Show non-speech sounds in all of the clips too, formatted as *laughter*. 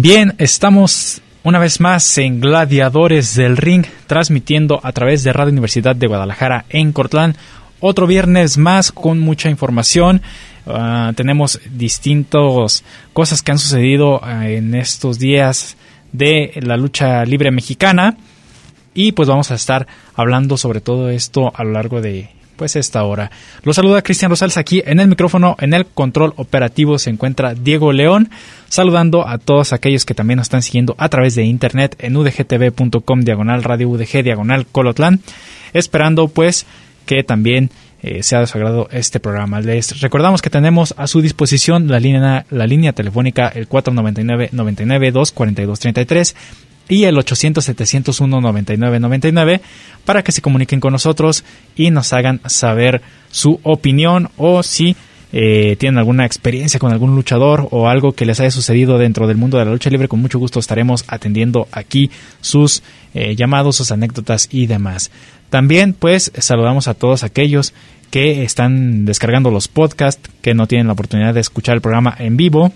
Bien, estamos una vez más en Gladiadores del Ring, transmitiendo a través de Radio Universidad de Guadalajara en Cortlán. Otro viernes más con mucha información. Ah, tenemos distintas cosas que han sucedido ah, en estos días de la lucha libre mexicana. Y pues vamos a estar hablando sobre todo esto a lo largo de pues esta hora. Lo saluda Cristian Rosales aquí en el micrófono, en el control operativo se encuentra Diego León, saludando a todos aquellos que también nos están siguiendo a través de internet en udgtv.com diagonal radio udg diagonal colotlán, esperando pues que también eh, sea de su agrado este programa. Les recordamos que tenemos a su disposición la línea, la línea telefónica el 499 99 242 33 y el 800-701-9999 para que se comuniquen con nosotros y nos hagan saber su opinión o si eh, tienen alguna experiencia con algún luchador o algo que les haya sucedido dentro del mundo de la lucha libre, con mucho gusto estaremos atendiendo aquí sus eh, llamados, sus anécdotas y demás. También pues saludamos a todos aquellos que están descargando los podcasts, que no tienen la oportunidad de escuchar el programa en vivo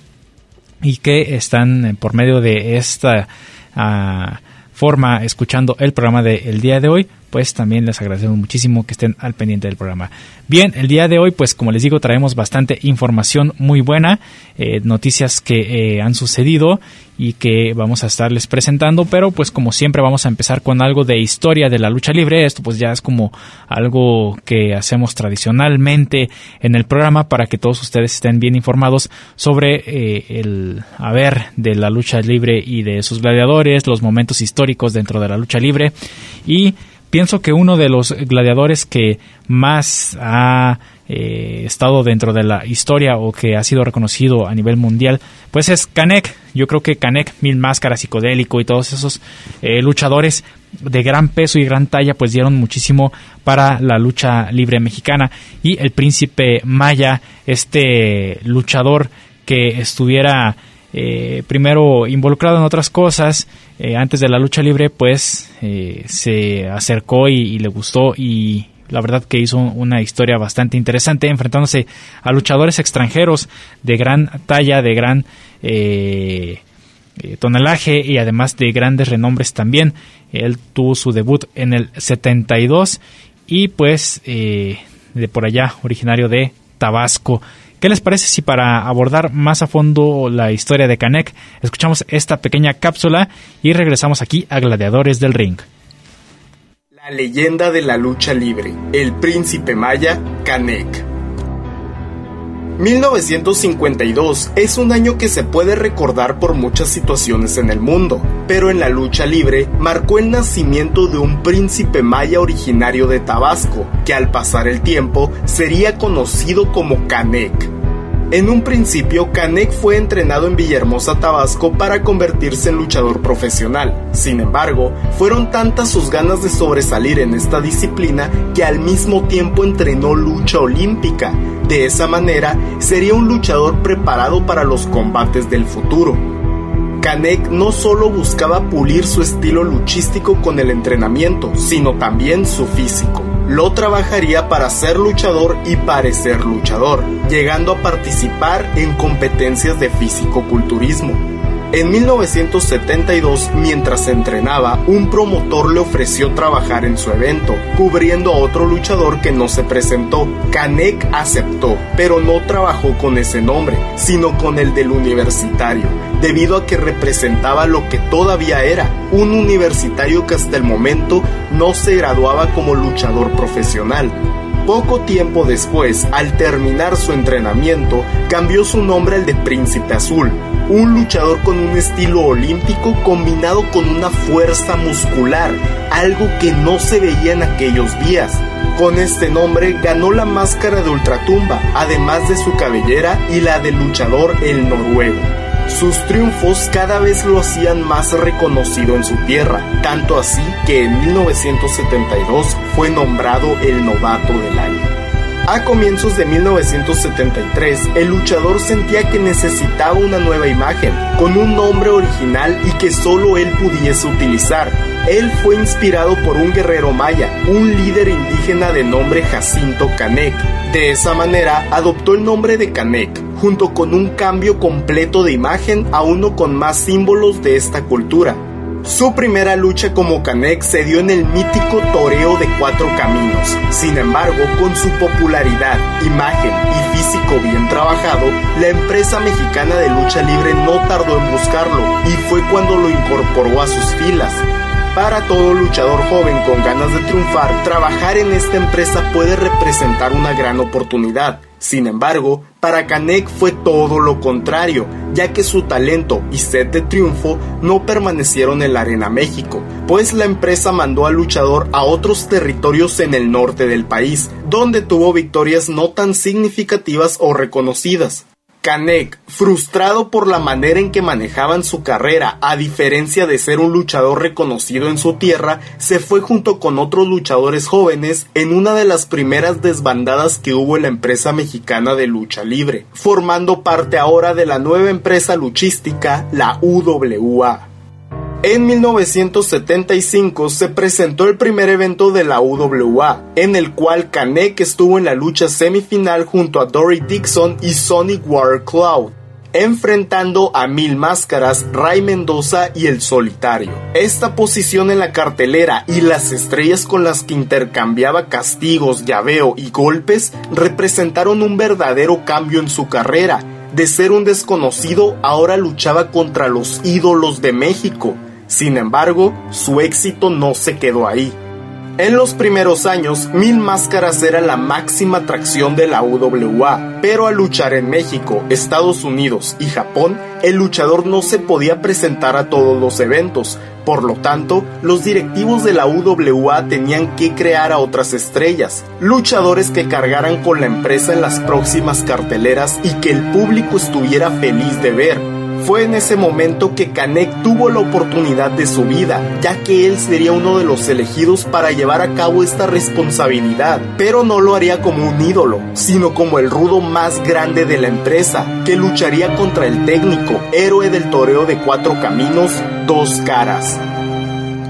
y que están eh, por medio de esta forma escuchando el programa del día de hoy, pues también les agradecemos muchísimo que estén al pendiente del programa. Bien, el día de hoy, pues como les digo, traemos bastante información muy buena, eh, noticias que eh, han sucedido y que vamos a estarles presentando, pero pues como siempre vamos a empezar con algo de historia de la lucha libre. Esto pues ya es como algo que hacemos tradicionalmente en el programa para que todos ustedes estén bien informados sobre eh, el haber de la lucha libre y de sus gladiadores, los momentos históricos dentro de la lucha libre y pienso que uno de los gladiadores que más ha eh, estado dentro de la historia o que ha sido reconocido a nivel mundial, pues es Kanek. Yo creo que Kanek, Mil Máscaras, Psicodélico y todos esos eh, luchadores de gran peso y gran talla, pues dieron muchísimo para la lucha libre mexicana. Y el príncipe Maya, este luchador que estuviera eh, primero involucrado en otras cosas eh, antes de la lucha libre pues eh, se acercó y, le gustó y la verdad que hizo una historia bastante interesante enfrentándose a luchadores extranjeros de gran talla de gran tonelaje y además de grandes renombres también. Él tuvo su debut en el 72 y pues de por allá originario de Tabasco ¿Qué les parece si para abordar más a fondo la historia de Canek escuchamos esta pequeña cápsula y regresamos aquí a Gladiadores del Ring? La leyenda de la lucha libre, el príncipe maya Canek. 1952 es un año que se puede recordar por muchas situaciones en el mundo, pero en la lucha libre marcó el nacimiento de un príncipe maya originario de Tabasco, que al pasar el tiempo sería conocido como Canek. En un principio, Canek fue entrenado en Villahermosa, Tabasco para convertirse en luchador profesional. Sin embargo, fueron tantas sus ganas de sobresalir en esta disciplina que al mismo tiempo entrenó lucha olímpica. De esa manera, sería un luchador preparado para los combates del futuro. Canek no solo buscaba pulir su estilo luchístico con el entrenamiento, sino también su físico lo trabajaría para ser luchador y parecer luchador, llegando a participar en competencias de físico-culturismo. En 1972, mientras entrenaba, un promotor le ofreció trabajar en su evento, cubriendo a otro luchador que no se presentó. Kanek aceptó, pero no trabajó con ese nombre, sino con el del universitario, debido a que representaba lo que todavía era, un universitario que hasta el momento no se graduaba como luchador profesional. Poco tiempo después, al terminar su entrenamiento, cambió su nombre al de Príncipe Azul, un luchador con un estilo olímpico combinado con una fuerza muscular, algo que no se veía en aquellos días. Con este nombre ganó la máscara de Ultratumba, además de su cabellera y la del luchador el noruego. Sus triunfos cada vez lo hacían más reconocido en su tierra, tanto así que en 1972 fue nombrado el novato del año. A comienzos de 1973, el luchador sentía que necesitaba una nueva imagen, con un nombre original y que solo él pudiese utilizar. Él fue inspirado por un guerrero maya, un líder indígena de nombre Jacinto Canek. De esa manera, adoptó el nombre de Canek, junto con un cambio completo de imagen a uno con más símbolos de esta cultura. Su primera lucha como Canek se dio en el mítico toreo de cuatro caminos. Sin embargo, con su popularidad, imagen y físico bien trabajado, la empresa mexicana de lucha libre no tardó en buscarlo y fue cuando lo incorporó a sus filas. Para todo luchador joven con ganas de triunfar, trabajar en esta empresa puede representar una gran oportunidad. Sin embargo, para Canek fue todo lo contrario, ya que su talento y sed de triunfo no permanecieron en la Arena México, pues la empresa mandó al luchador a otros territorios en el norte del país, donde tuvo victorias no tan significativas o reconocidas. Canek, frustrado por la manera en que manejaban su carrera, a diferencia de ser un luchador reconocido en su tierra, se fue junto con otros luchadores jóvenes en una de las primeras desbandadas que hubo en la empresa mexicana de lucha libre, formando parte ahora de la nueva empresa luchística, la UWA. En 1975 se presentó el primer evento de la UWA, en el cual Kanek estuvo en la lucha semifinal junto a Dory Dixon y Sonic War Cloud, enfrentando a Mil Máscaras, Ray Mendoza y El Solitario. Esta posición en la cartelera y las estrellas con las que intercambiaba castigos, llaveo y golpes representaron un verdadero cambio en su carrera. De ser un desconocido, ahora luchaba contra los ídolos de México sin embargo, su éxito no se quedó ahí. En los primeros años, Mil Máscaras era la máxima atracción de la UWA, pero al luchar en México, Estados Unidos y Japón, el luchador no se podía presentar a todos los eventos, por lo tanto, los directivos de la UWA tenían que crear a otras estrellas, luchadores que cargaran con la empresa en las próximas carteleras y que el público estuviera feliz de ver, fue en ese momento que Canek tuvo la oportunidad de su vida, ya que él sería uno de los elegidos para llevar a cabo esta responsabilidad, pero no lo haría como un ídolo, sino como el rudo más grande de la empresa, que lucharía contra el técnico, héroe del toreo de cuatro caminos, dos caras.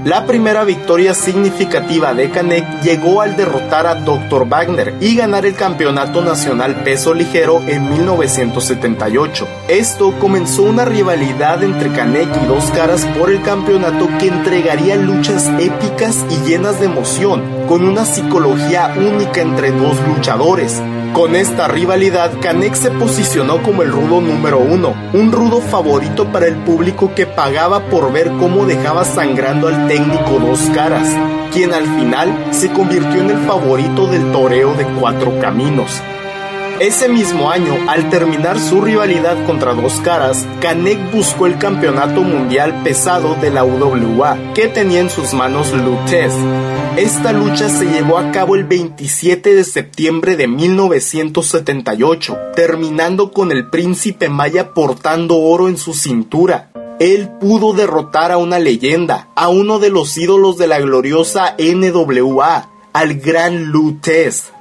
La primera victoria significativa de Canek llegó al derrotar a Dr. Wagner y ganar el campeonato nacional peso ligero en 1978. Esto comenzó una rivalidad entre Canek y Dos Caras por el campeonato que entregaría luchas épicas y llenas de emoción, con una psicología única entre dos luchadores. Con esta rivalidad, Canek se posicionó como el rudo número uno, un rudo favorito para el público que pagaba por ver cómo dejaba sangrando al técnico Dos Caras, quien al final se convirtió en el favorito del toreo de cuatro caminos. Ese mismo año, al terminar su rivalidad contra Dos Caras, Canek buscó el campeonato mundial pesado de la UWA, que tenía en sus manos Lutez. Esta lucha se llevó a cabo el 27 de septiembre de 1978, terminando con el príncipe Maya portando oro en su cintura. Él pudo derrotar a una leyenda, a uno de los ídolos de la gloriosa NWA, al gran Lutez.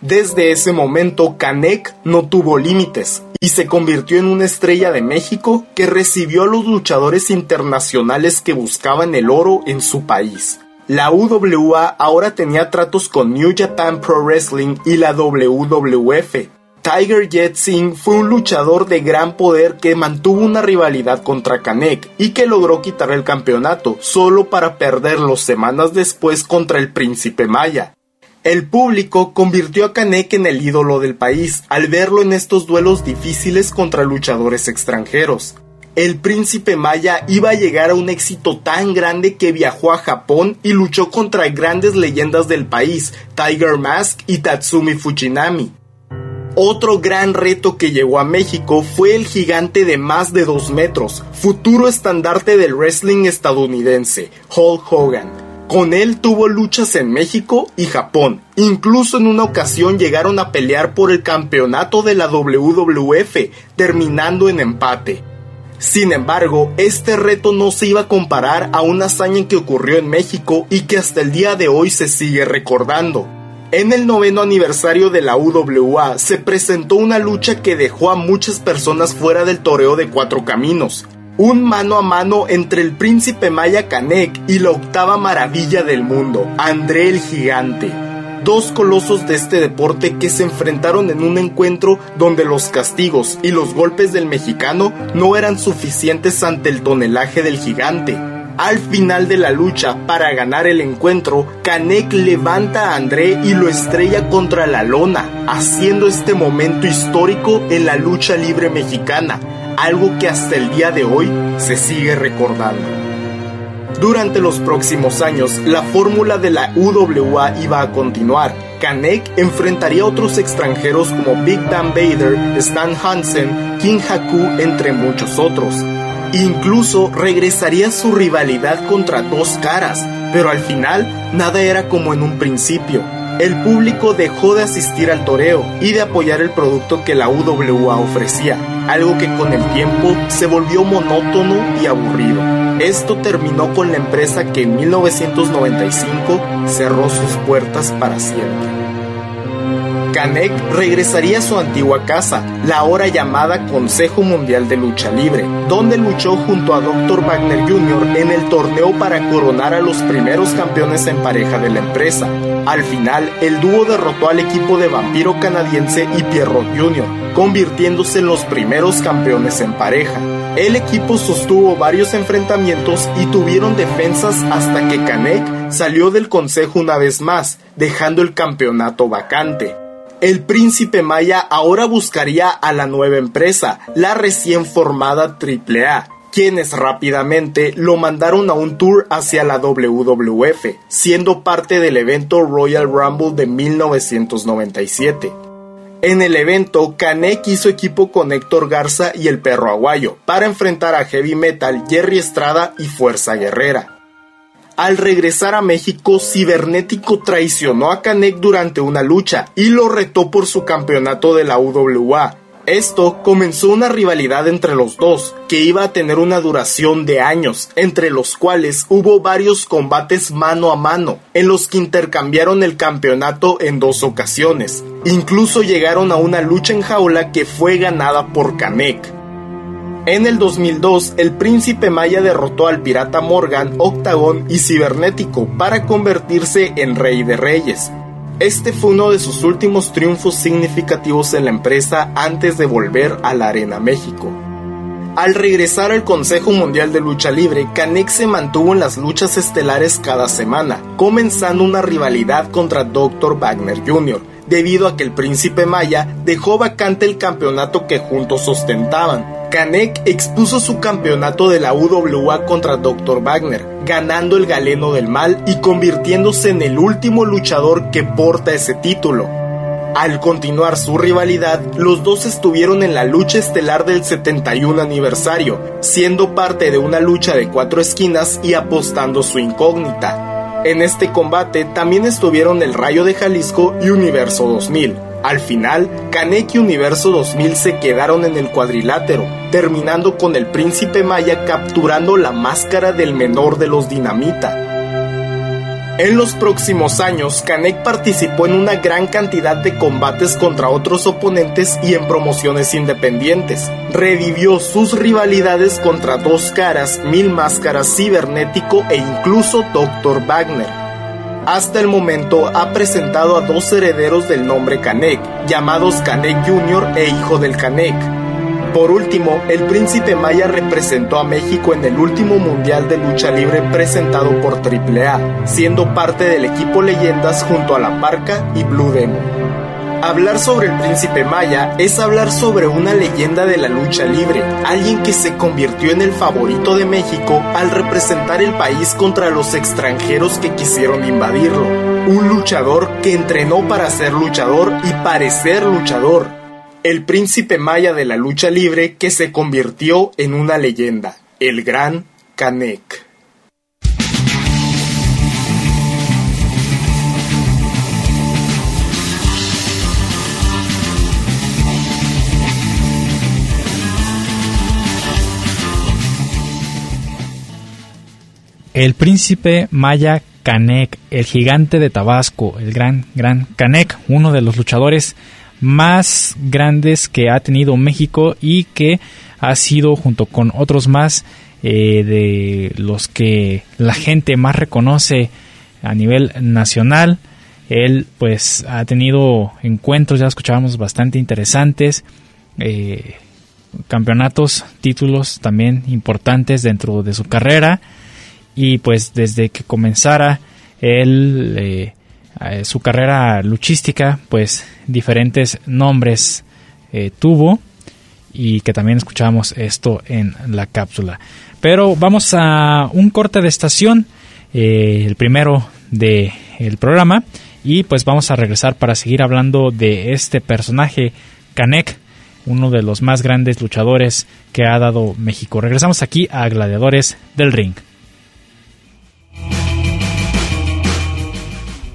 Desde ese momento, Canek no tuvo límites y se convirtió en una estrella de México que recibió a los luchadores internacionales que buscaban el oro en su país. La UWA ahora tenía tratos con New Japan Pro Wrestling y la WWF. Tiger Jet Singh fue un luchador de gran poder que mantuvo una rivalidad contra Canek y que logró quitar el campeonato solo para perderlo semanas después contra el Príncipe Maya. El público convirtió a Canek en el ídolo del país al verlo en estos duelos difíciles contra luchadores extranjeros. el príncipe Maya iba a llegar a un éxito tan grande que viajó a Japón y luchó contra grandes leyendas del país, Tiger Mask y Tatsumi Fujinami. Otro gran reto que llegó a México fue el gigante de más de 2 metros, futuro estandarte del wrestling estadounidense, Hulk Hogan. Con él tuvo luchas en México y Japón. Incluso en una ocasión llegaron a pelear por el campeonato de la WWF, terminando en empate. Sin embargo, este reto no se iba a comparar a una hazaña que ocurrió en México y que hasta el día de hoy se sigue recordando. En el noveno aniversario de la UWA se presentó una lucha que dejó a muchas personas fuera del toreo de cuatro caminos. Un mano a mano entre el príncipe Maya Canek y la octava maravilla del mundo, André el Gigante dos colosos de este deporte que se enfrentaron en un encuentro donde los castigos y los golpes del mexicano no eran suficientes ante el tonelaje del gigante. Al final de la lucha, para ganar el encuentro, Canek levanta a André y lo estrella contra la lona, haciendo este momento histórico en la lucha libre mexicana, algo que hasta el día de hoy se sigue recordando. Durante los próximos años, la fórmula de la UWA iba a continuar. Kanek enfrentaría a otros extranjeros como Big Dan Bader, Stan Hansen, King Haku, entre muchos otros. Incluso regresaría su rivalidad contra dos caras, pero al final nada era como en un principio. El público dejó de asistir al toreo y de apoyar el producto que la UWA ofrecía, algo que con el tiempo se volvió monótono y aburrido. Esto terminó con la empresa que en 1995 cerró sus puertas para siempre. Canek regresaría a su antigua casa, la ahora llamada Consejo Mundial de Lucha Libre, donde luchó junto a Dr. Wagner Jr. en el torneo para coronar a los primeros campeones en pareja de la empresa. Al final, el dúo derrotó al equipo de Vampiro Canadiense y Pierrot Jr., convirtiéndose en los primeros campeones en pareja. El equipo sostuvo varios enfrentamientos y tuvieron defensas hasta que Kanek salió del consejo una vez más, dejando el campeonato vacante. El príncipe Maya ahora buscaría a la nueva empresa, la recién formada AAA, quienes rápidamente lo mandaron a un tour hacia la WWF, siendo parte del evento Royal Rumble de 1997. En el evento, Canek hizo equipo con Héctor Garza y el perro aguayo para enfrentar a Heavy Metal, Jerry Estrada y Fuerza Guerrera. Al regresar a México, Cibernético traicionó a Canek durante una lucha y lo retó por su campeonato de la UWA, esto comenzó una rivalidad entre los dos, que iba a tener una duración de años, entre los cuales hubo varios combates mano a mano, en los que intercambiaron el campeonato en dos ocasiones. Incluso llegaron a una lucha en jaula que fue ganada por Kamek. En el 2002, el príncipe Maya derrotó al pirata Morgan, Octagon y Cibernético para convertirse en rey de reyes. Este fue uno de sus últimos triunfos significativos en la empresa antes de volver a la Arena México. Al regresar al Consejo Mundial de Lucha Libre, Canek se mantuvo en las luchas estelares cada semana, comenzando una rivalidad contra Dr. Wagner Jr., debido a que el príncipe Maya dejó vacante el campeonato que juntos ostentaban, Kanek expuso su campeonato de la UWA contra Dr. Wagner, ganando el galeno del mal y convirtiéndose en el último luchador que porta ese título. Al continuar su rivalidad, los dos estuvieron en la lucha estelar del 71 aniversario, siendo parte de una lucha de cuatro esquinas y apostando su incógnita. En este combate también estuvieron el Rayo de Jalisco y Universo 2000. Al final, Kanek y Universo 2000 se quedaron en el cuadrilátero, terminando con el príncipe Maya capturando la máscara del menor de los dinamita. En los próximos años, Kanek participó en una gran cantidad de combates contra otros oponentes y en promociones independientes. Revivió sus rivalidades contra Dos Caras, Mil Máscaras, Cibernético e incluso Dr. Wagner hasta el momento ha presentado a dos herederos del nombre Canek, llamados Canek Jr. e Hijo del Canek. Por último, el príncipe Maya representó a México en el último Mundial de Lucha Libre presentado por AAA, siendo parte del equipo Leyendas junto a La Parca y Blue Demon. Hablar sobre el príncipe Maya es hablar sobre una leyenda de la lucha libre, alguien que se convirtió en el favorito de México al representar el país contra los extranjeros que quisieron invadirlo. Un luchador que entrenó para ser luchador y parecer luchador. El príncipe Maya de la lucha libre que se convirtió en una leyenda, el gran Canek. El príncipe Maya Canek, el gigante de Tabasco, el gran, gran Canek, uno de los luchadores más grandes que ha tenido México y que ha sido junto con otros más eh, de los que la gente más reconoce a nivel nacional. Él pues ha tenido encuentros, ya escuchábamos, bastante interesantes. Eh, campeonatos, títulos también importantes dentro de su carrera y pues desde que comenzara él eh, eh, su carrera luchística pues diferentes nombres eh, tuvo y que también escuchamos esto en la cápsula. Pero vamos a un corte de estación el primero de el programa y pues vamos a regresar para seguir hablando de este personaje Canek uno de los más grandes luchadores que ha dado México. Regresamos aquí a Gladiadores del Ring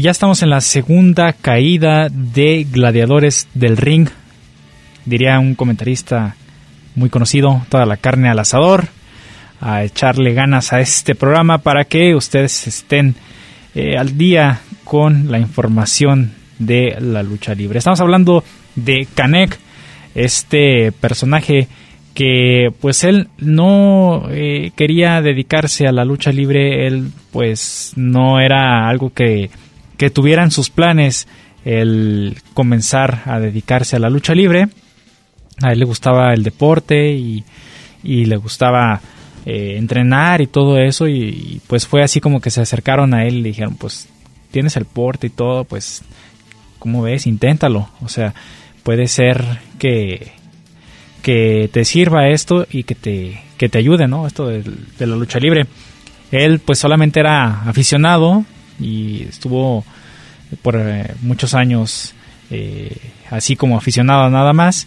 Ya estamos en la segunda caída de Gladiadores del Ring. Diría un comentarista muy conocido, toda la carne al asador. A echarle ganas a este programa para que ustedes estén eh, al día con la información de la lucha libre. Estamos hablando de Kanek, este personaje que pues él no eh, quería dedicarse a la lucha libre, él pues no era algo que que tuvieran sus planes el comenzar a dedicarse a la lucha libre. A él le gustaba el deporte y, le gustaba eh, entrenar y todo eso y, pues fue así como que se acercaron a él y le dijeron pues tienes el porte y todo pues como ves inténtalo o sea puede ser que que te sirva esto y que te que te ayude no esto de la lucha libre. Él pues solamente era aficionado y estuvo por eh, muchos años eh, así como aficionado nada más.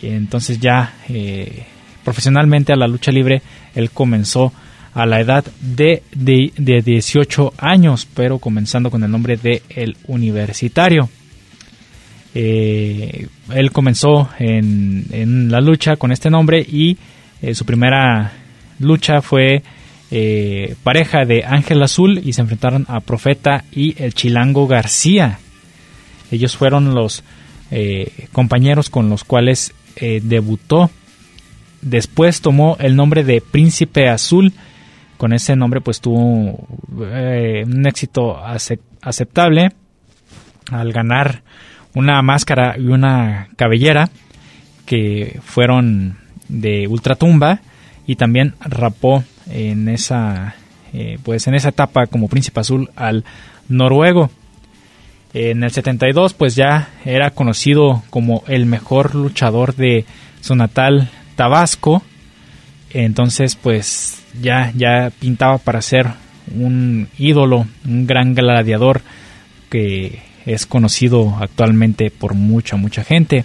Y entonces ya eh, profesionalmente a la lucha libre él comenzó a la edad de, de, 18 años, pero comenzando con el nombre de El Universitario. él comenzó en, en, la lucha con este nombre y su primera lucha fue eh, pareja de Ángel Azul y se enfrentaron a Profeta y el Chilango García. Ellos fueron los eh, compañeros con los cuales eh, debutó. Después tomó el nombre de Príncipe Azul. Con ese nombre pues tuvo un éxito aceptable al ganar una máscara y una cabellera que fueron de ultratumba y también rapó en esa eh, pues en esa etapa como príncipe azul al noruego. En el 72 pues ya era conocido como el mejor luchador de su natal Tabasco. Entonces pues ya ya pintaba para ser un ídolo un gran gladiador que es conocido actualmente por mucha mucha gente.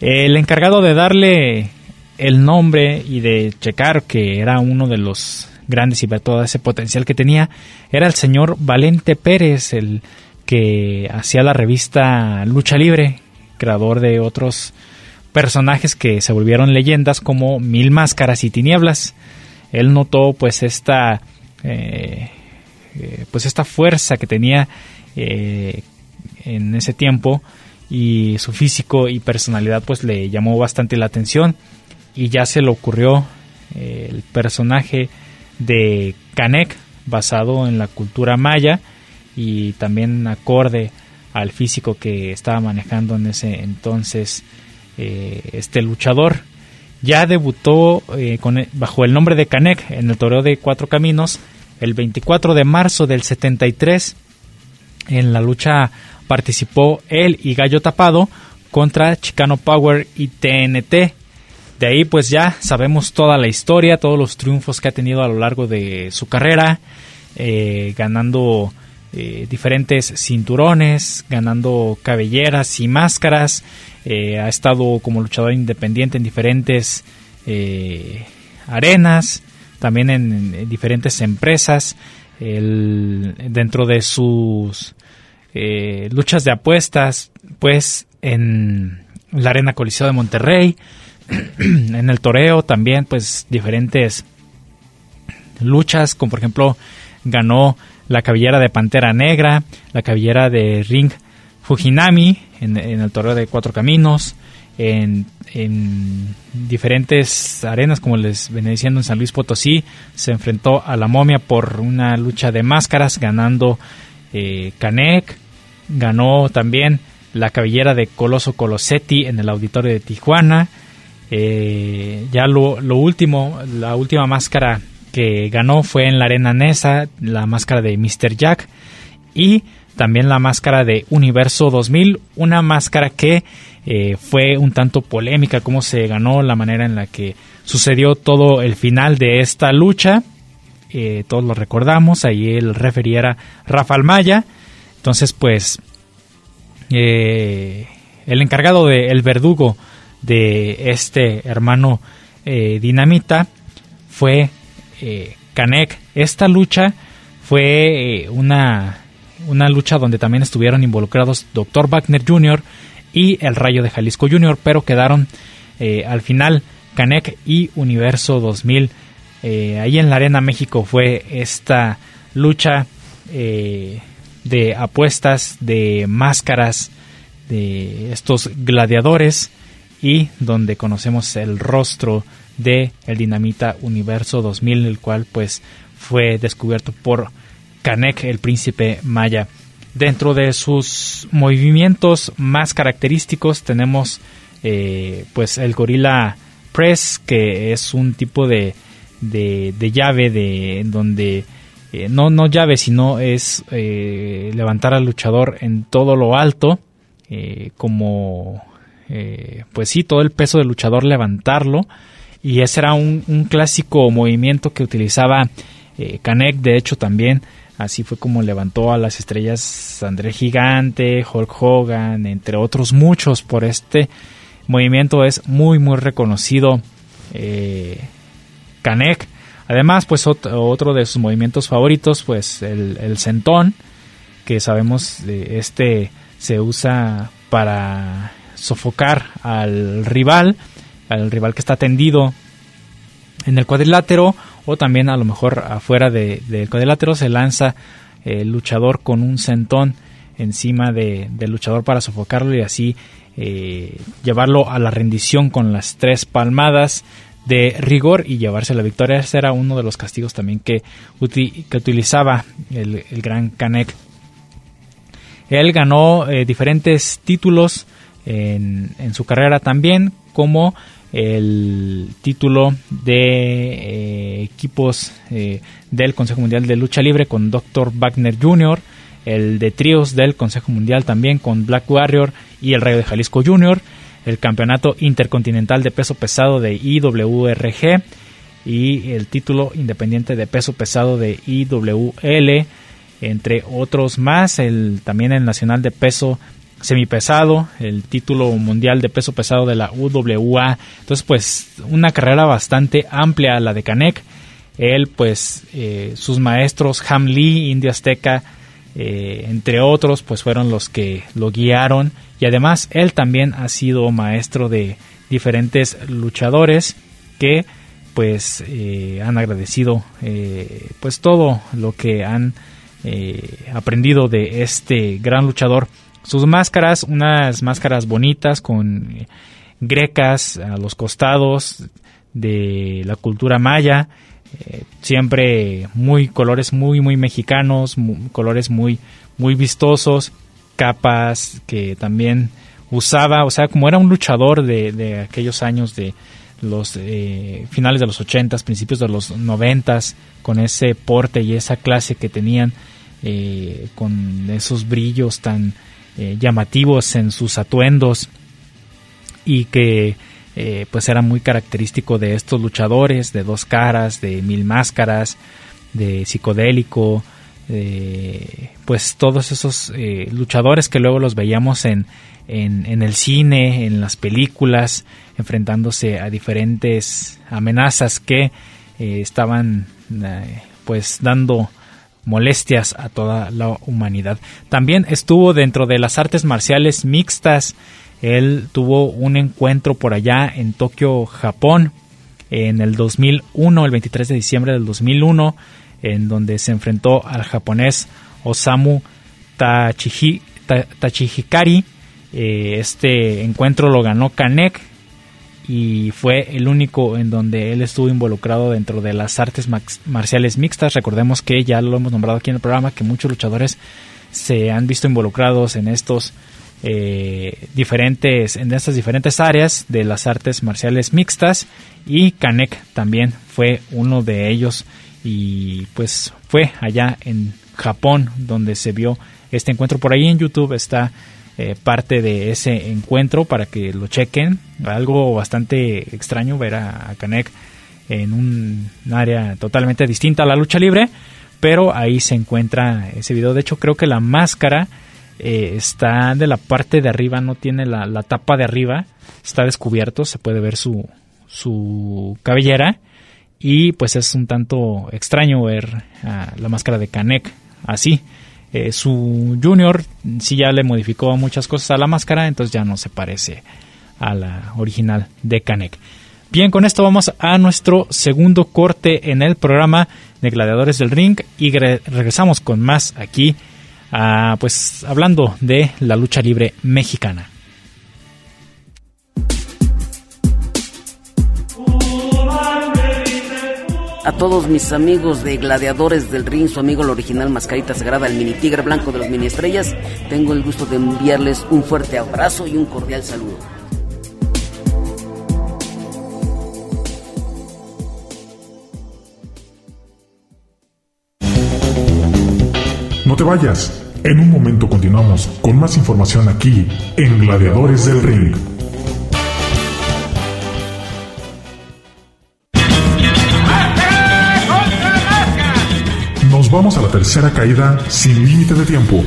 El encargado de darle el nombre y de checar que era uno de los grandes y ver todo ese potencial que tenía, era el señor Valente Pérez, el que hacía la revista Lucha Libre, creador de otros personajes que se volvieron leyendas como Mil Máscaras y Tinieblas. Él notó pues esta eh, eh, pues esta fuerza que tenía eh, en ese tiempo y su físico y personalidad pues le llamó bastante la atención y ya se le ocurrió eh, el personaje de Canek basado en la cultura maya y también acorde al físico que estaba manejando en ese entonces eh, este luchador. Ya debutó eh, e, bajo el nombre de Canek en el toreo de Cuatro Caminos el 24 de marzo del 73. En la lucha participó él y Gallo Tapado contra Chicano Power y TNT. De ahí pues ya sabemos toda la historia, todos los triunfos que ha tenido a lo largo de su carrera, eh, ganando eh, diferentes cinturones, ganando cabelleras y máscaras. Eh, ha estado como luchador independiente en diferentes arenas, también en, diferentes empresas. dentro de sus luchas de apuestas, pues en la Arena Coliseo de Monterrey, *clears throat* en el toreo también, pues diferentes luchas, como por ejemplo ganó la cabellera de Pantera Negra, la cabellera de Ring Fujinami en, el toreo de Cuatro Caminos, en, diferentes arenas, como les venía diciendo en San Luis Potosí, se enfrentó a la momia por una lucha de máscaras, ganando eh, Canek, ganó también la cabellera de Coloso Colosetti en el auditorio de Tijuana, eh, ya lo, último, la última máscara que ganó fue en la Arena Nesa, la máscara de Mr. Jack y también la máscara de Universo 2000, una máscara que eh, fue un tanto polémica, cómo se ganó, la manera en la que sucedió todo el final de esta lucha. Eh, todos lo recordamos, ahí el referiera Rafael Maya. Entonces, pues, el encargado de El Verdugo de este hermano eh, Dinamita fue eh. Esta lucha fue eh, una, una lucha donde también estuvieron involucrados Dr. Wagner Jr. y el Rayo de Jalisco Jr., pero quedaron al final Kanek y Universo 2000. ahí en la Arena México fue esta lucha de apuestas, de máscaras, de estos gladiadores y donde conocemos el rostro de el Dinamita Universo 2000, el cual pues fue descubierto por Kanek, el príncipe maya. Dentro de sus movimientos más característicos tenemos eh, pues el gorila press, que es un tipo de, de, llave de donde eh, no, no llave, sino es eh, levantar al luchador en todo lo alto, como eh, pues sí, todo el peso del luchador levantarlo. Y ese era un, clásico movimiento que utilizaba eh, de hecho también. Así fue como levantó a las estrellas André Gigante, Hulk Hogan, entre otros muchos por este movimiento. Es muy, muy reconocido eh, Además, pues otro, de sus movimientos favoritos, pues el, el centón, que sabemos este se usa para sofocar al rival, al rival que está tendido en el cuadrilátero o también a lo mejor afuera del cuadrilátero se lanza el luchador con un centón encima del luchador para sofocarlo y así eh, llevarlo a la rendición con las tres palmadas de rigor y llevarse la victoria. Ese era uno de los castigos también que, que utilizaba el, gran Kanek. Él ganó eh, diferentes títulos en, su carrera también, como el título de eh, equipos eh, del Consejo Mundial de Lucha Libre con Dr. Wagner Jr., el de tríos del Consejo Mundial también con Black Warrior y el Rayo de Jalisco Jr., el Campeonato Intercontinental de Peso Pesado de IWRG y el título independiente de peso pesado de IWL, entre otros más, el, también el Nacional de Peso semipesado, el título mundial de peso pesado de la UWA. Entonces, pues, una carrera bastante amplia la de Canek. Él, pues, eh, sus maestros, Ham Lee, Indio Azteca, eh, entre otros, pues fueron los que lo guiaron. Y además, él también ha sido maestro de diferentes luchadores que, pues, eh, han agradecido, pues, todo lo que han aprendido de este gran luchador. Sus máscaras, unas máscaras bonitas con grecas a los costados de la cultura maya, siempre muy colores muy muy mexicanos, colores muy muy vistosos, capas que también usaba, o sea, como era un luchador de, de aquellos años de los eh, finales de los 80, principios de los 90, con ese porte y esa clase que tenían, eh, con esos brillos tan eh, llamativos en sus atuendos y que pues era muy característico de estos luchadores de dos caras, de mil máscaras, de psicodélico, pues todos esos luchadores que luego los veíamos en, en, el cine, en las películas, enfrentándose a diferentes amenazas que eh, estaban eh, pues dando molestias a toda la humanidad. También estuvo dentro de las artes marciales mixtas. Él tuvo un encuentro por allá en Tokio, Japón, en el 2001, el 23 de diciembre del 2001, en donde se enfrentó al japonés Osamu Tachihikari eh, este encuentro lo ganó Kanek y fue el único en donde él estuvo involucrado dentro de las artes marciales mixtas. Recordemos que ya lo hemos nombrado aquí en el programa, que muchos luchadores se han visto involucrados en estos eh, diferentes, en estas diferentes áreas de las artes marciales mixtas y Kanek también fue uno de ellos y pues fue allá en Japón donde se vio este encuentro. Por ahí en YouTube está eh, parte de ese encuentro para que lo chequen. Algo bastante extraño ver a, Kanek en un área totalmente distinta a la lucha libre, pero ahí se encuentra ese video. De hecho, creo que la máscara eh, está de la parte de arriba, no tiene la, la, tapa de arriba, está descubierto, se puede ver su, su cabellera. Y pues es un tanto extraño ver la máscara de Kanek así. Eh, su Junior sí ya le modificó muchas cosas a la máscara, entonces ya no se parece a la original de Kanek. Bien, con esto vamos a nuestro segundo corte en el programa de Gladiadores del Ring y regresamos con más aquí, ah, pues hablando de la lucha libre mexicana. A todos mis amigos de Gladiadores del Ring, su amigo el original Mascarita Sagrada, el mini tigre blanco de los mini estrellas, tengo el gusto de enviarles un fuerte abrazo y un cordial saludo. No te vayas, en un momento continuamos con más información aquí en Gladiadores del Ring. Vamos a la tercera caída sin límite de tiempo,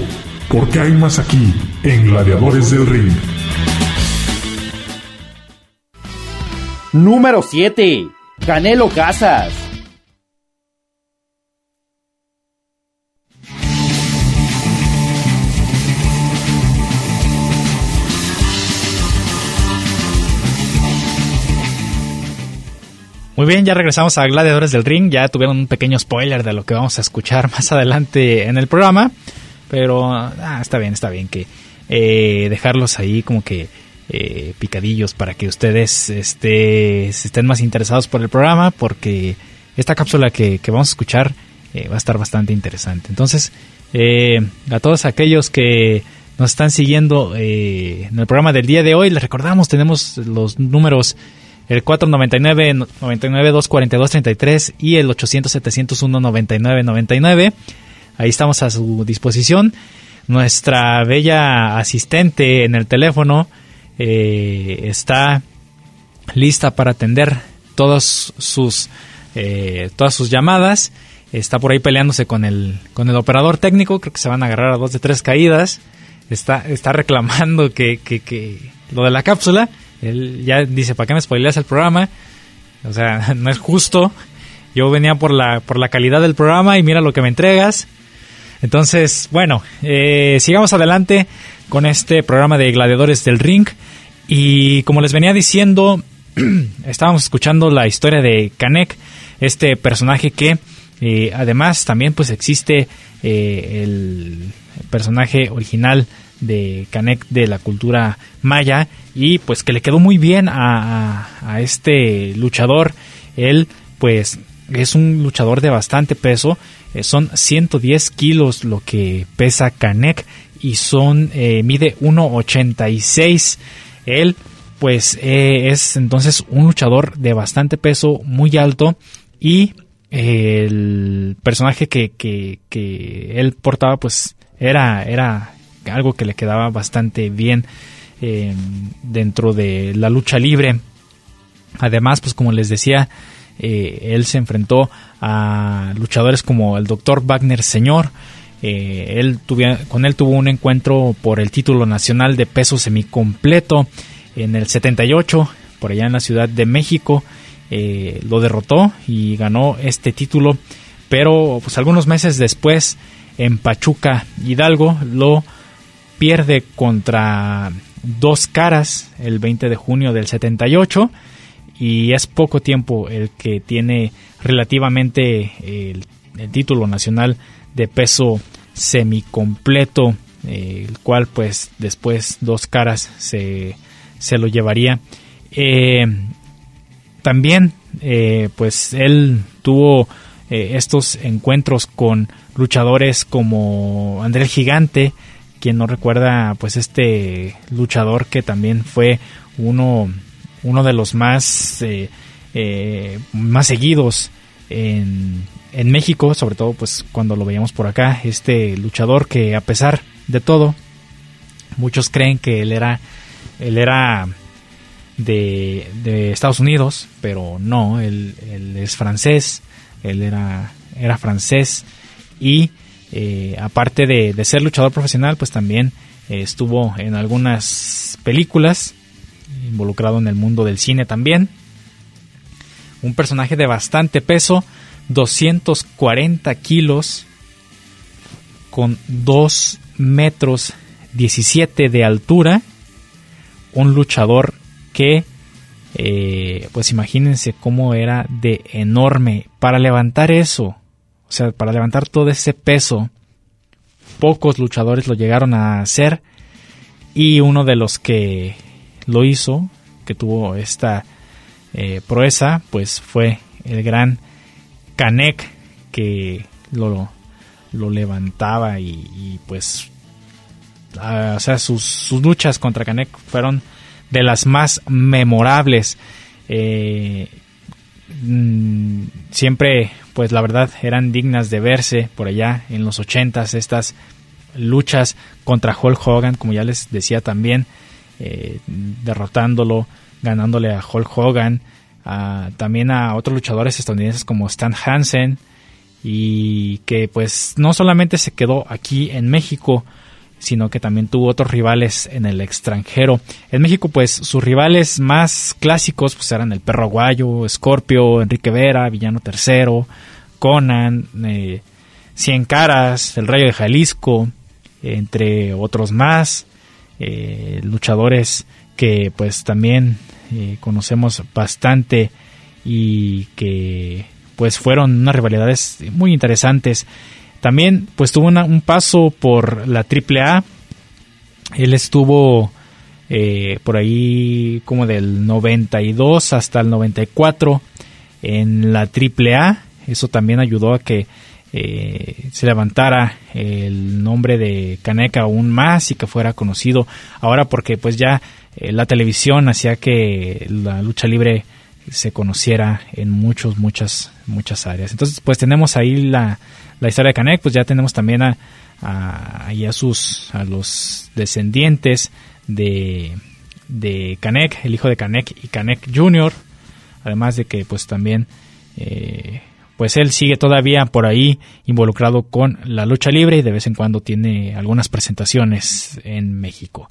porque hay más aquí en Gladiadores del Ring. Número 7. Canelo Casas. Muy bien, ya regresamos a Gladiadores del Ring. Ya tuvieron un pequeño spoiler de lo que vamos a escuchar *laughs* más adelante en el programa. Pero ah, está bien, está bien que eh, dejarlos ahí como que eh, picadillos para que ustedes este, estén más interesados por el programa. Porque esta cápsula que, vamos a escuchar eh, va a estar bastante interesante. Entonces, a todos aquellos que nos están siguiendo en el programa del día de hoy, les recordamos, tenemos los números el 499 99 242 33 y el 800 701 99 99. Ahí estamos a su disposición. Nuestra bella asistente en el teléfono eh, está lista para atender todos sus, eh, todas sus llamadas. Está por ahí peleándose con el, con el operador técnico. Creo que se van a agarrar a dos de tres caídas. Está, está reclamando que, que, que lo de la cápsula él ya dice, ¿para qué me spoileas el programa? O sea, *laughs* no es justo. Yo venía por la, por la calidad del programa y mira lo que me entregas. Entonces, bueno, eh, sigamos adelante con este programa de Gladiadores del Ring. Y como les venía diciendo, *clears throat* estábamos escuchando la historia de Kanek, este personaje que Eh, además, también pues existe eh, el personaje original de Canek de la cultura maya y pues que le quedó muy bien a, a este luchador. Él pues es un luchador de bastante peso, eh, son 110 kilos lo que pesa Canek y son eh, mide 1.86. Él pues eh, es entonces un luchador de bastante peso, muy alto y el personaje que, que, que él portaba pues era, era algo que le quedaba bastante bien eh, dentro de la lucha libre. Además, pues como les decía, eh, él se enfrentó a luchadores como el Dr. Wagner Señor. Eh, él con él tuvo un encuentro por el título nacional de peso semicompleto en el 78, por allá en la Ciudad de México. lo derrotó y ganó este título, pero pues algunos meses después en Pachuca Hidalgo lo pierde contra Dos Caras el 20 de junio del 78 y es poco tiempo el que tiene relativamente el, título nacional de peso semicompleto, eh, el cual pues después Dos Caras se, se lo llevaría. Eh, también eh, pues él tuvo estos encuentros con luchadores como André el Gigante, quien no recuerda pues este luchador que también fue uno, uno de los más, eh, eh, más seguidos en, en México, sobre todo pues cuando lo veíamos por acá, este luchador que a pesar de todo, muchos creen que él era, él era de, Estados Unidos, pero no, él, él, es francés, él era, era francés y eh, aparte de, ser luchador profesional, pues también eh, estuvo en algunas películas, involucrado en el mundo del cine también. Un personaje de bastante peso, 240 kilos, con 2 metros 17 de altura. Un luchador que, eh, pues imagínense cómo era de enorme. Para levantar eso, o sea, para levantar todo ese peso, pocos luchadores lo llegaron a hacer y uno de los que lo hizo, que tuvo esta eh, proeza, pues fue el gran Kanek que lo, lo levantaba y, pues, o sea, sus, luchas contra Kanek fueron de las más memorables. Eh, mm, siempre pues la verdad eran dignas de verse por allá en los ochentas estas luchas contra Hulk Hogan, como ya les decía también, eh, derrotándolo, ganándole a Hulk Hogan, también a otros luchadores estadounidenses como Stan Hansen, y que pues no solamente se quedó aquí en México, sino que también tuvo otros rivales en el extranjero. En México, pues sus rivales más clásicos pues eran el Perro Aguayo, Scorpio, Enrique Vera, Villano Tercero, Conan, eh, Cien Caras, El Rayo de Jalisco, entre otros más, eh, luchadores que pues también eh, conocemos bastante y que pues fueron unas rivalidades muy interesantes también pues tuvo un paso por la AAA. Él estuvo eh, por ahí como del 92 hasta el 94 en la AAA. Eso también ayudó a que eh, se levantara el nombre de Caneca aún más y que fuera conocido ahora porque pues ya eh, la televisión hacía que la lucha libre se conociera en muchos muchas muchas áreas entonces pues tenemos ahí la, la historia de Canek, pues ya tenemos también a, a, sus, a los descendientes de, de Canek, el hijo de Canek y Canek Jr., además de que pues también eh, pues él sigue todavía por ahí involucrado con la lucha libre y de vez en cuando tiene algunas presentaciones en México.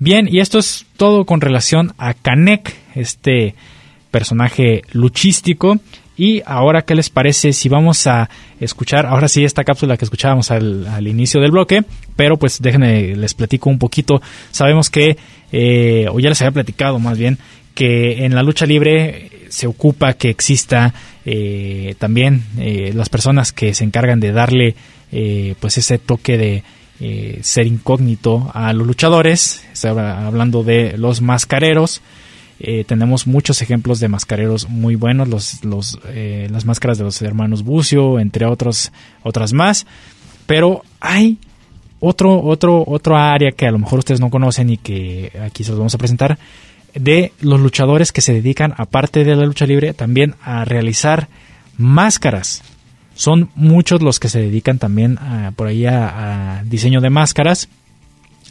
Bien, y esto es todo con relación a Canek, este personaje luchístico y ahora, ¿qué les parece si vamos a escuchar, ahora sí, esta cápsula que escuchábamos al, inicio del bloque? Pero pues déjenme, les platico un poquito. Sabemos que, eh, o ya les había platicado más bien, que en la lucha libre se ocupa que exista eh, también eh, las personas que se encargan de darle eh, pues ese toque de ser incógnito a los luchadores, hablando de los mascareros. Tenemos muchos ejemplos de mascareros muy buenos, los, los, las máscaras de los hermanos Bucio, entre otros, otras más. Pero hay otro, otro, otro área que a lo mejor ustedes no conocen y que aquí se los vamos a presentar, de los luchadores que se dedican, aparte de la lucha libre, también a realizar máscaras. Son muchos los que se dedican también por ahí a, diseño de máscaras.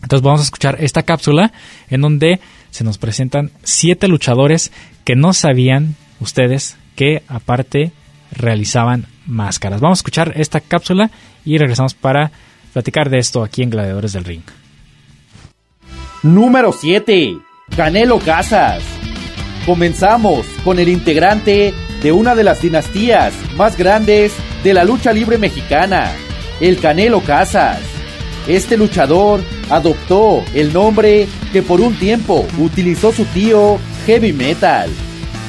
Entonces vamos a escuchar esta cápsula en donde se nos presentan siete luchadores que no sabían ustedes que aparte realizaban máscaras. Vamos a escuchar esta cápsula y regresamos para platicar de esto aquí en Gladiadores del Ring. Número 7. Canelo Casas. Comenzamos con el integrante de una de las dinastías más grandes de la lucha libre mexicana, el Canelo Casas. Este luchador adoptó el nombre que por un tiempo utilizó su tío Heavy Metal.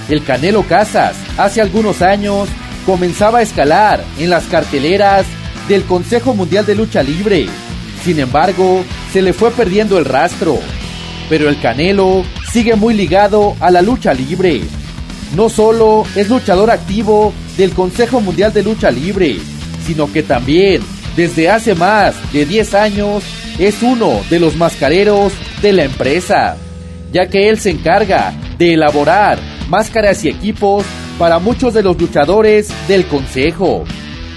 El Canelo Casas hace algunos años comenzaba a escalar en las carteleras del Consejo Mundial de Lucha Libre. Sin embargo, se le fue perdiendo el rastro pero el Canelo sigue muy ligado a la lucha libre. No solo es luchador activo del Consejo Mundial de Lucha Libre, sino que también desde hace más de 10 años es uno de los mascareros de la empresa, ya que él se encarga de elaborar máscaras y equipos para muchos de los luchadores del Consejo,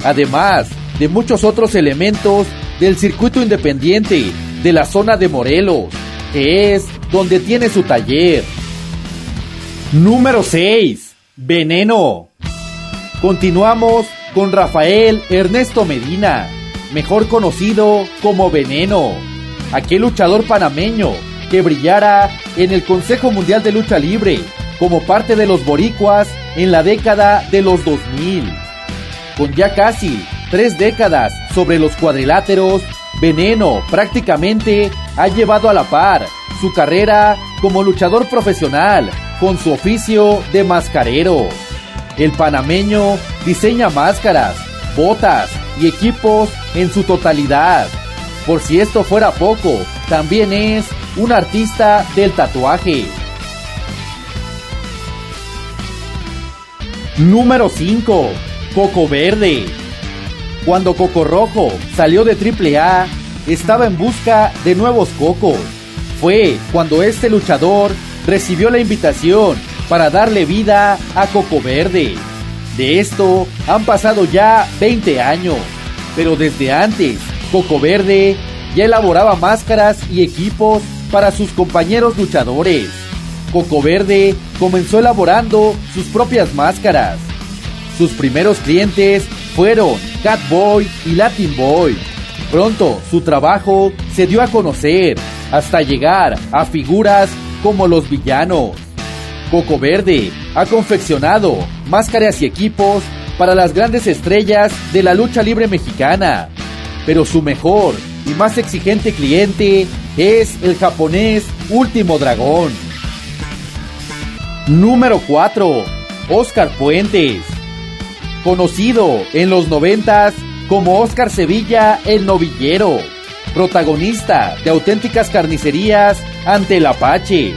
además de muchos otros elementos del circuito independiente de la zona de Morelos que es donde tiene su taller. Número 6. Veneno. Continuamos con Rafael Ernesto Medina, mejor conocido como Veneno, aquel luchador panameño que brillara en el Consejo Mundial de Lucha Libre como parte de los boricuas en la década de los 2000. Con ya casi tres décadas sobre los cuadriláteros, Veneno prácticamente ha llevado a la par su carrera como luchador profesional con su oficio de mascarero. El panameño diseña máscaras, botas y equipos en su totalidad. Por si esto fuera poco, también es un artista del tatuaje. Número 5. Coco Verde. Cuando Coco Rojo salió de AAA, estaba en busca de nuevos cocos. Fue cuando este luchador recibió la invitación para darle vida a Coco Verde. De esto han pasado ya 20 años, pero desde antes, Coco Verde ya elaboraba máscaras y equipos para sus compañeros luchadores. Coco Verde comenzó elaborando sus propias máscaras. Sus primeros clientes fueron Catboy y Latin Boy. Pronto su trabajo se dio a conocer hasta llegar a figuras como los villanos. Coco Verde ha confeccionado máscaras y equipos para las grandes estrellas de la lucha libre mexicana, pero su mejor y más exigente cliente es el japonés Último Dragón. Número 4. Oscar Puentes. Conocido en los noventas como Oscar Sevilla el Novillero protagonista de auténticas carnicerías ante el Apache.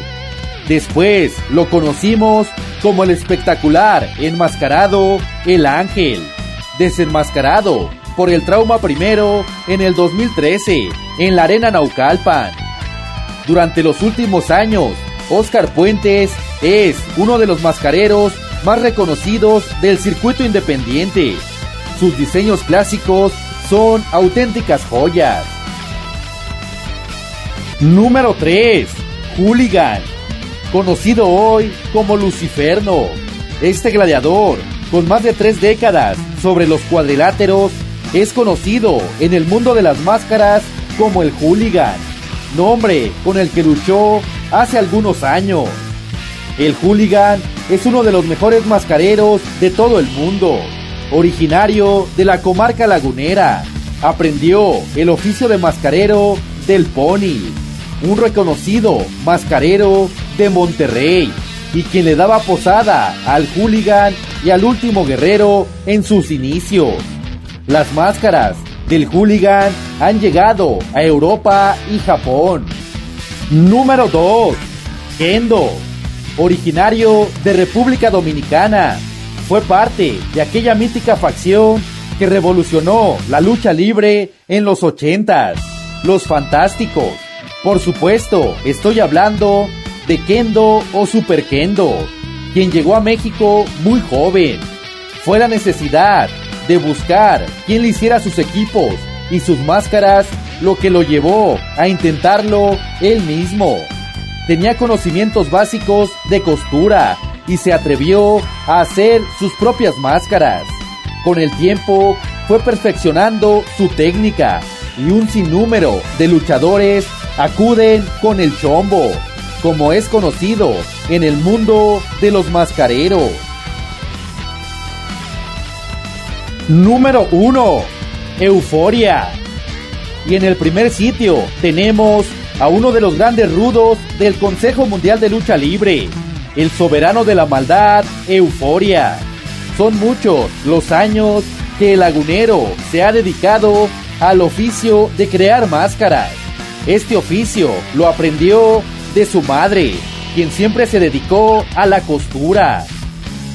Después lo conocimos como el espectacular enmascarado El Ángel, desenmascarado por el trauma primero en el 2013 en la Arena Naucalpan. Durante los últimos años, Oscar Puentes es uno de los mascareros más reconocidos del circuito independiente. Sus diseños clásicos son auténticas joyas. Número 3. Hooligan. Conocido hoy como Luciferno. Este gladiador, con más de tres décadas sobre los cuadriláteros, es conocido en el mundo de las máscaras como el Hooligan, nombre con el que luchó hace algunos años. El Hooligan es uno de los mejores mascareros de todo el mundo, originario de la comarca lagunera. Aprendió el oficio de mascarero del Pony un reconocido mascarero de Monterrey. y quien le daba posada al hooligan y al último guerrero en sus inicios. Las máscaras del hooligan han llegado a Europa y Japón. Número 2. Kendo. Originario de República Dominicana. Fue parte de aquella mítica facción que revolucionó la lucha libre en los ochentas. Los Fantásticos. Por supuesto, estoy hablando de Kendo o Super Kendo, quien llegó a México muy joven. Fue la necesidad de buscar quien le hiciera sus equipos y sus máscaras lo que lo llevó a intentarlo él mismo. Tenía conocimientos básicos de costura y se atrevió a hacer sus propias máscaras. Con el tiempo fue perfeccionando su técnica y un sinnúmero de luchadores acuden con el chombo, como es conocido en el mundo de los mascareros. Número 1. Euforia. Y en el primer sitio tenemos a uno de los grandes rudos del Consejo Mundial de Lucha Libre, el soberano de la maldad, Euforia. Son muchos los años que el lagunero se ha dedicado al oficio de crear máscaras. Este oficio lo aprendió de su madre, quien siempre se dedicó a la costura.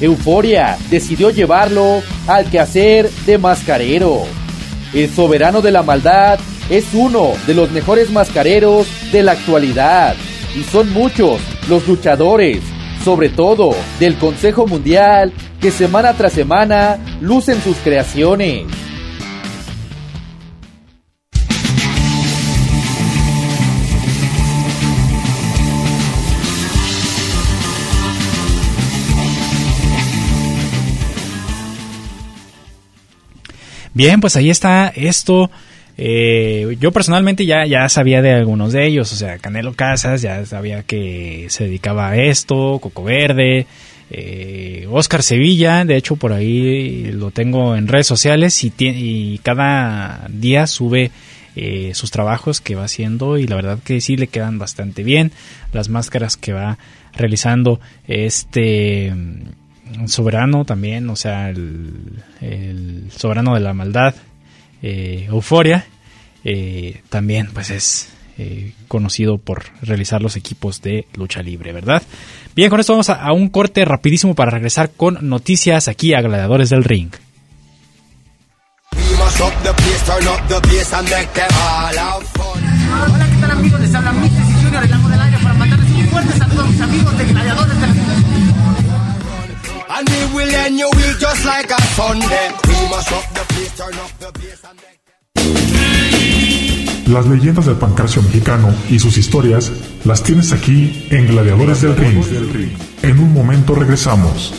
Euforia decidió llevarlo al quehacer de mascarero. El soberano de la maldad es uno de los mejores mascareros de la actualidad y son muchos los luchadores, sobre todo del Consejo Mundial, que semana tras semana lucen sus creaciones. Bien, pues ahí está esto. Eh, yo personalmente ya, ya sabía de algunos de ellos, o sea, Canelo Casas, ya sabía que se dedicaba a esto, Coco Verde, eh, Oscar Sevilla, de hecho por ahí lo tengo en redes sociales y, y cada día sube eh, sus trabajos que va haciendo y la verdad que sí le quedan bastante bien las máscaras que va realizando este soberano también, o sea, el, soberano de la maldad, eh, Euforia, eh, también pues es eh, conocido por realizar los equipos de lucha libre, ¿verdad? Bien, con esto vamos a, un corte rapidísimo para regresar con noticias aquí a Gladiadores del Ring. Hola, ¿qué tal amigos? Les habla Mrs. Junior, el amo del aire, para mandarles un fuerte saludo a mis amigos de Gladiadores del Ring. Las leyendas del pancarcio mexicano y sus historias las tienes aquí en Gladiadores del Ring. En un momento regresamos.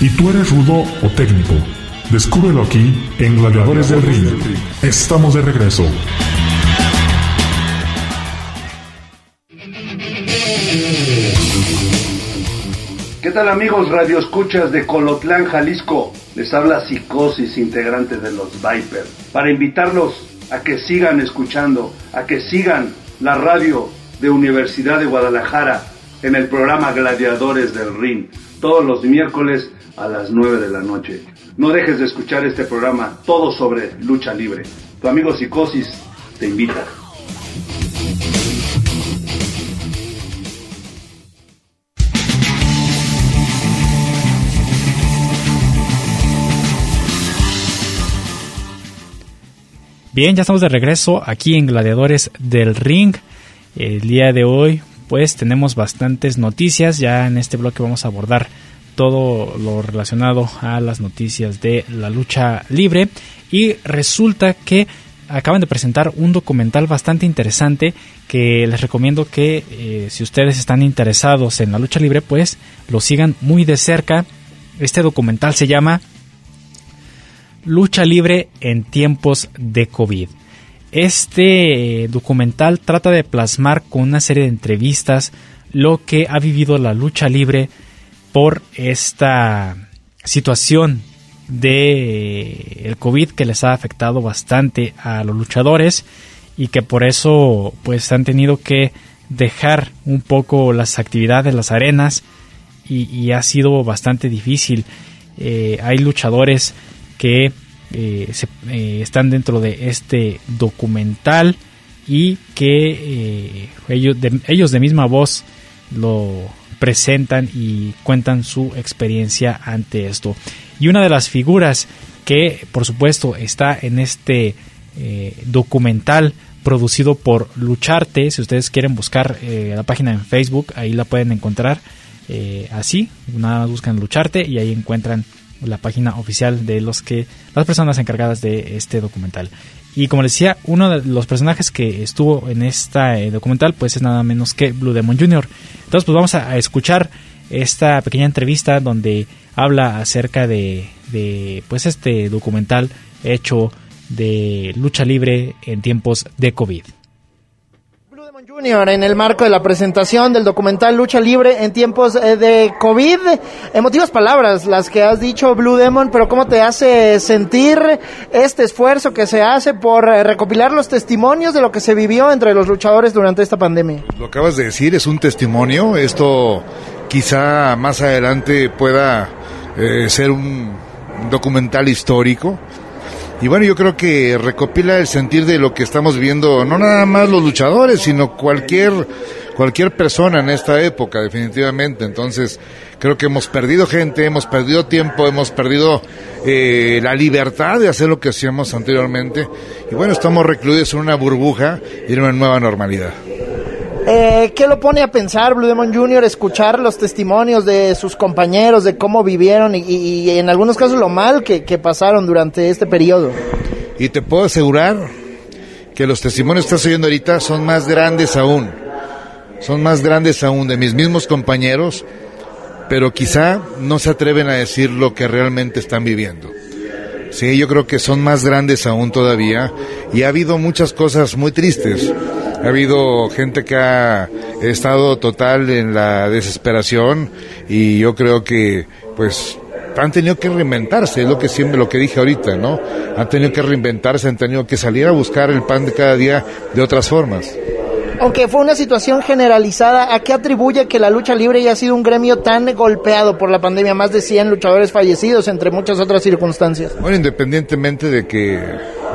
¿Y tú eres rudo o técnico? Descúbrelo aquí en Gladiadores del Ring. Estamos de regreso. ¿Qué tal amigos Radio Escuchas de Colotlán, Jalisco? Les habla Psicosis, integrante de los Viper, para invitarlos a que sigan escuchando, a que sigan la radio de Universidad de Guadalajara en el programa Gladiadores del Ring, todos los miércoles a las 9 de la noche. No dejes de escuchar este programa, todo sobre lucha libre. Tu amigo Psicosis te invita. Bien, ya estamos de regreso aquí en Gladiadores del Ring. El día de hoy, pues tenemos bastantes noticias. Ya en este bloque vamos a abordar todo lo relacionado a las noticias de la lucha libre. Y resulta que acaban de presentar un documental bastante interesante que les recomiendo que eh, si ustedes están interesados en la lucha libre, pues lo sigan muy de cerca. Este documental se llama Lucha libre en tiempos de COVID. Este documental trata de plasmar con una serie de entrevistas lo que ha vivido la lucha libre por esta situación de el COVID que les ha afectado bastante a los luchadores y que por eso pues han tenido que dejar un poco las actividades, las arenas y, ha sido bastante difícil. Eh, hay luchadores que eh, eh, están dentro de este documental y que ellos, de, ellos de misma voz lo presentan y cuentan su experiencia ante esto. Y una de las figuras que por supuesto está en este documental producido por Lucharte. Si ustedes quieren buscar eh, la página en Facebook, ahí la pueden encontrar eh, así. Nada más buscan Lucharte y ahí encuentran la página oficial de los que las personas encargadas de este documental. Y como les decía, uno de los personajes que estuvo en este documental pues es nada menos que Blue Demon Jr. Entonces pues vamos a, escuchar esta pequeña entrevista donde habla acerca de, de pues este documental hecho de lucha libre en tiempos de COVID. Jr. en el marco de la presentación del documental Lucha Libre en tiempos eh, de COVID. Emotivas palabras las que has dicho Blue Demon, pero ¿cómo te hace sentir este esfuerzo que se hace por eh, recopilar los testimonios de lo que se vivió entre los luchadores durante esta pandemia? Lo acabas de decir, es un testimonio. Esto quizá más adelante pueda eh, ser un documental histórico y bueno, yo creo que recopila el sentir de lo que estamos viendo, no nada más los luchadores, sino cualquier, cualquier persona en esta época, definitivamente. Entonces, creo que hemos perdido gente, hemos perdido tiempo, hemos perdido eh, la libertad de hacer lo que hacíamos anteriormente. Y bueno, estamos recluidos en una burbuja y en una nueva normalidad. Eh, ¿Qué lo pone a pensar Blue Demon Jr. escuchar los testimonios de sus compañeros, de cómo vivieron y, en algunos casos lo mal que, pasaron durante este periodo? Y te puedo asegurar que los testimonios que estás oyendo ahorita son más grandes aún. Son más grandes aún de mis mismos compañeros, pero quizá no se atreven a decir lo que realmente están viviendo. Sí, yo creo que son más grandes aún todavía y ha habido muchas cosas muy tristes ha habido gente que ha estado total en la desesperación y yo creo que pues han tenido que reinventarse, es lo que siempre lo que dije ahorita, ¿no? Han tenido que reinventarse, han tenido que salir a buscar el pan de cada día de otras formas. Aunque fue una situación generalizada, ¿a qué atribuye que la lucha libre haya sido un gremio tan golpeado por la pandemia? Más de 100 luchadores fallecidos, entre muchas otras circunstancias. Bueno, independientemente de que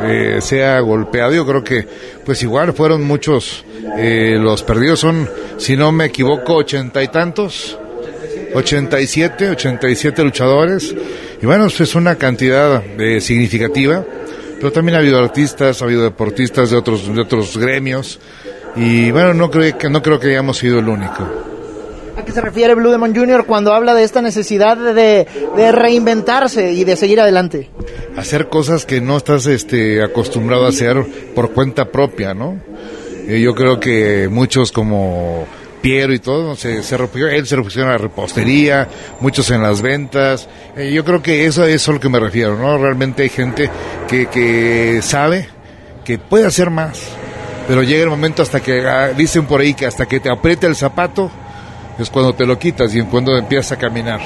eh, sea golpeado, yo creo que pues igual fueron muchos eh, los perdidos, son, si no me equivoco, ochenta y tantos. 87, 87 luchadores. Y bueno, pues, es una cantidad eh, significativa. Pero también ha habido artistas, ha habido deportistas de otros, de otros gremios. Y bueno, no creo que, no creo que hayamos sido el único. ¿A qué se refiere Blue Demon Jr. cuando habla de esta necesidad de, de reinventarse y de seguir adelante? Hacer cosas que no estás este, acostumbrado a hacer por cuenta propia, ¿no? Eh, yo creo que muchos como Piero y todo, se, se él se refugió en la repostería, muchos en las ventas. Eh, yo creo que eso, eso es a lo que me refiero, ¿no? Realmente hay gente que, que sabe que puede hacer más pero llega el momento hasta que, ah, dicen por ahí que hasta que te apriete el zapato, es cuando te lo quitas y cuando empiezas a caminar.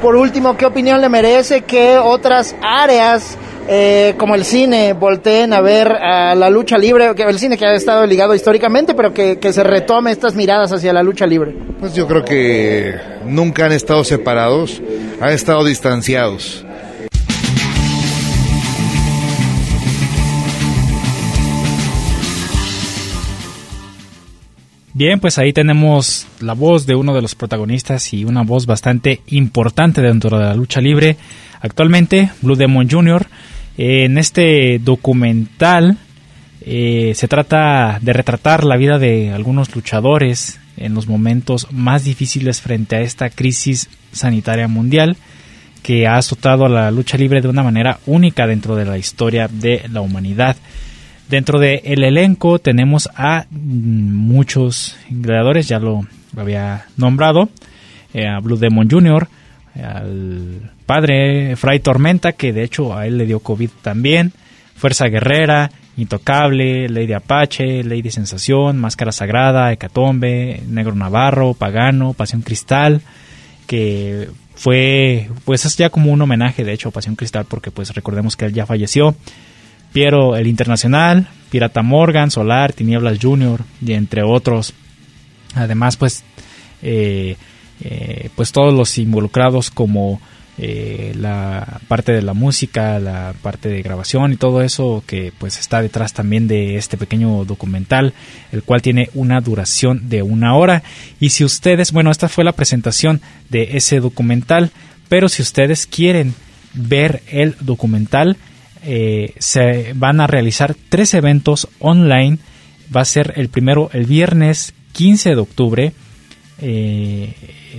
Por último, ¿qué opinión le merece que otras áreas eh, como el cine volteen a ver a la lucha libre, que el cine que ha estado ligado históricamente, pero que, que, se retome estas miradas hacia la lucha libre? Pues yo creo que nunca han estado separados, han estado distanciados. Bien, pues ahí tenemos la voz de uno de los protagonistas y una voz bastante importante dentro de la lucha libre. Actualmente, Blue Demon Jr. En este documental eh, se trata de retratar la vida de algunos luchadores en los momentos más difíciles frente a esta crisis sanitaria mundial que ha azotado a la lucha libre de una manera única dentro de la historia de la humanidad. Dentro del el elenco tenemos a muchos gladiadores, ya lo había nombrado, eh, a Blue Demon Jr., al padre Fray Tormenta, que de hecho a él le dio COVID también, Fuerza Guerrera, Intocable, Lady Apache, Lady Sensación, Máscara Sagrada, Hecatombe, Negro Navarro, Pagano, Pasión Cristal, que fue, pues es ya como un homenaje de hecho a Pasión Cristal porque pues recordemos que él ya falleció Piero el Internacional, Pirata Morgan, Solar, Tinieblas Junior y entre otros. Además, pues, eh, eh, pues todos los involucrados como eh, la parte de la música, la parte de grabación y todo eso que pues está detrás también de este pequeño documental, el cual tiene una duración de una hora. Y si ustedes, bueno, esta fue la presentación de ese documental, pero si ustedes quieren ver el documental, eh, se van a realizar tres eventos online. Va a ser el primero el viernes 15 de octubre. Eh,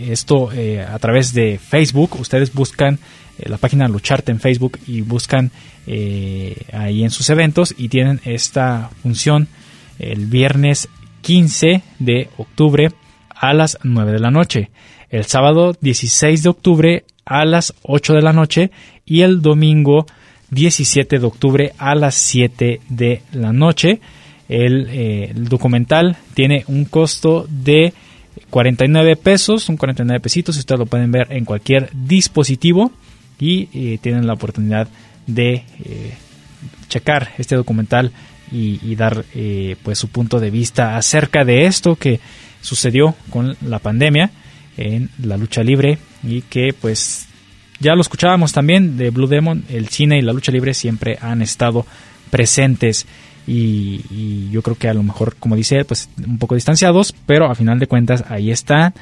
esto eh, a través de Facebook. Ustedes buscan la página Lucharte en Facebook y buscan ahí en sus eventos y tienen esta función el viernes 15 de octubre a las 9 de la noche. El sábado 16 de octubre a las 8 de la noche y el domingo 17 de octubre a las 7 de la noche. El, eh, documental tiene un costo de 49 pesos, un 49 pesitos, ustedes lo pueden ver en cualquier dispositivo y eh, tienen la oportunidad de eh, checar este documental y, y dar pues su punto de vista acerca de esto que sucedió con la pandemia en la lucha libre y que pues ya lo escuchábamos también de Blue Demon, el cine y la lucha libre siempre han estado presentes y, yo creo que a lo mejor, como dice él, pues un poco distanciados, pero a final de cuentas ahí está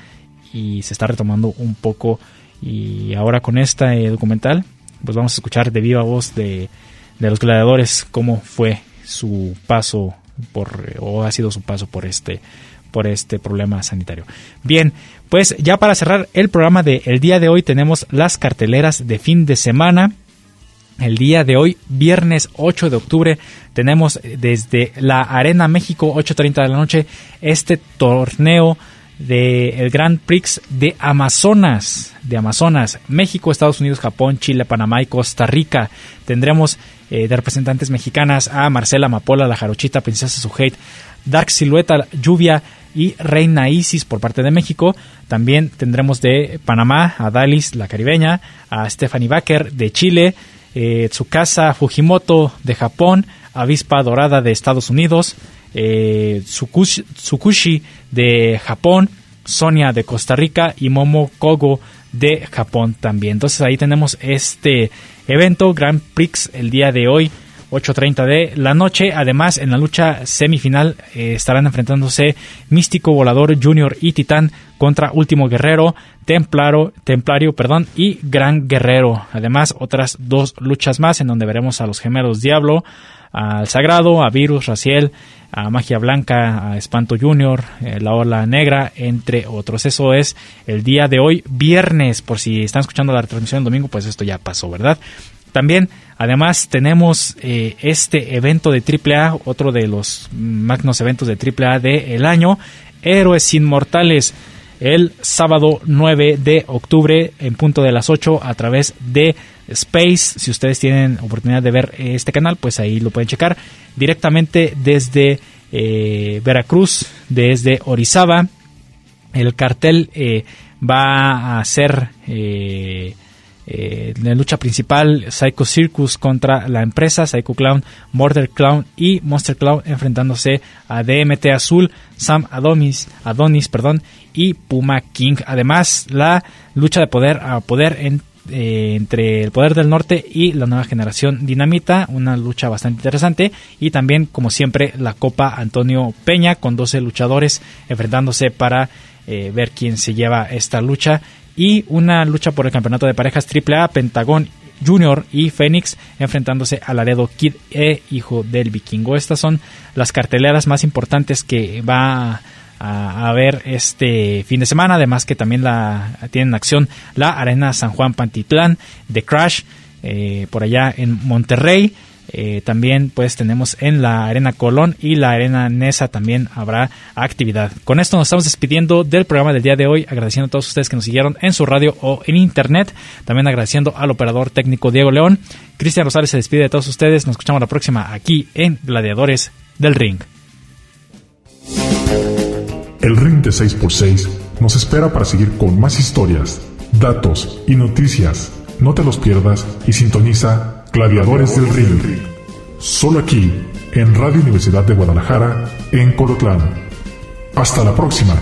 y se está retomando un poco. Y ahora con este documental pues vamos a escuchar de viva voz de, de los gladiadores cómo fue su paso por o ha sido su paso por este por este problema sanitario. Bien, pues ya para cerrar el programa del el día de hoy tenemos las carteleras de fin de semana. El día de hoy, viernes 8 de octubre, tenemos desde la Arena México, 8.30 de la noche, este torneo del el Grand Prix de Amazonas, de Amazonas, México, Estados Unidos, Japón, Chile, Panamá y Costa Rica. Tendremos eh, de representantes mexicanas a Marcela Mapola, la Jarochita, Princesa Sujeit, Dark Silueta, Lluvia, y Reina Isis por parte de México. También tendremos de Panamá a Dalis, la caribeña, a Stephanie Baker de Chile, eh, Tsukasa Fujimoto de Japón, Avispa Dorada de Estados Unidos, eh, Tsukushi, de Japón, Sonia de Costa Rica y Momo Kogo de Japón también. Entonces ahí tenemos este evento Grand Prix el día de hoy 8.30 de la noche. Además, en la lucha semifinal eh, estarán enfrentándose Místico Volador Junior y Titán contra Último Guerrero, Templaro, Templario perdón, y Gran Guerrero. Además, otras dos luchas más en donde veremos a los gemelos Diablo, al Sagrado, a Virus, Raciel, a Magia Blanca, a Espanto Junior, eh, la Ola Negra, entre otros. Eso es el día de hoy, viernes. Por si están escuchando la transmisión el domingo, pues esto ya pasó, ¿verdad? También, además, tenemos eh, este evento de AAA, otro de los magnos eventos de AAA del año, Héroes Inmortales, el sábado 9 de octubre en punto de las 8 a través de Space. Si ustedes tienen oportunidad de ver este canal, pues ahí lo pueden checar directamente desde eh, Veracruz, desde Orizaba. El cartel eh, va a ser eh, la lucha principal, Psycho Circus contra la empresa, Psycho Clown, Murder Clown y Monster Clown enfrentándose a DMT Azul, Sam Adonis, Adonis perdón, y Puma King. Además, la lucha de poder a poder eh, entre el poder del norte y la nueva generación dinamita, una lucha bastante interesante y también como siempre la Copa Antonio Peña con 12 luchadores enfrentándose para eh, ver quién se lleva esta lucha y una lucha por el campeonato de parejas AAA, Pentagón Junior y Fénix enfrentándose a Laredo Kid e Hijo del Vikingo. Estas son las carteleras más importantes que va a, haber este fin de semana. Además que también la tienen acción la Arena San Juan Pantitlán de Crash eh, por allá en Monterrey. Eh, también pues tenemos en la Arena Colón y la Arena Nesa también habrá actividad. Con esto nos estamos despidiendo del programa del día de hoy, agradeciendo a todos ustedes que nos siguieron en su radio o en internet, también agradeciendo al operador técnico Diego León. Cristian Rosales se despide de todos ustedes, nos escuchamos la próxima aquí en Gladiadores del Ring. El Ring de 6x6 nos espera para seguir con más historias, datos y noticias. No te los pierdas y sintoniza Gladiadores del Ring. Solo aquí, en Radio Universidad de Guadalajara, en Colotlán. Hasta la próxima.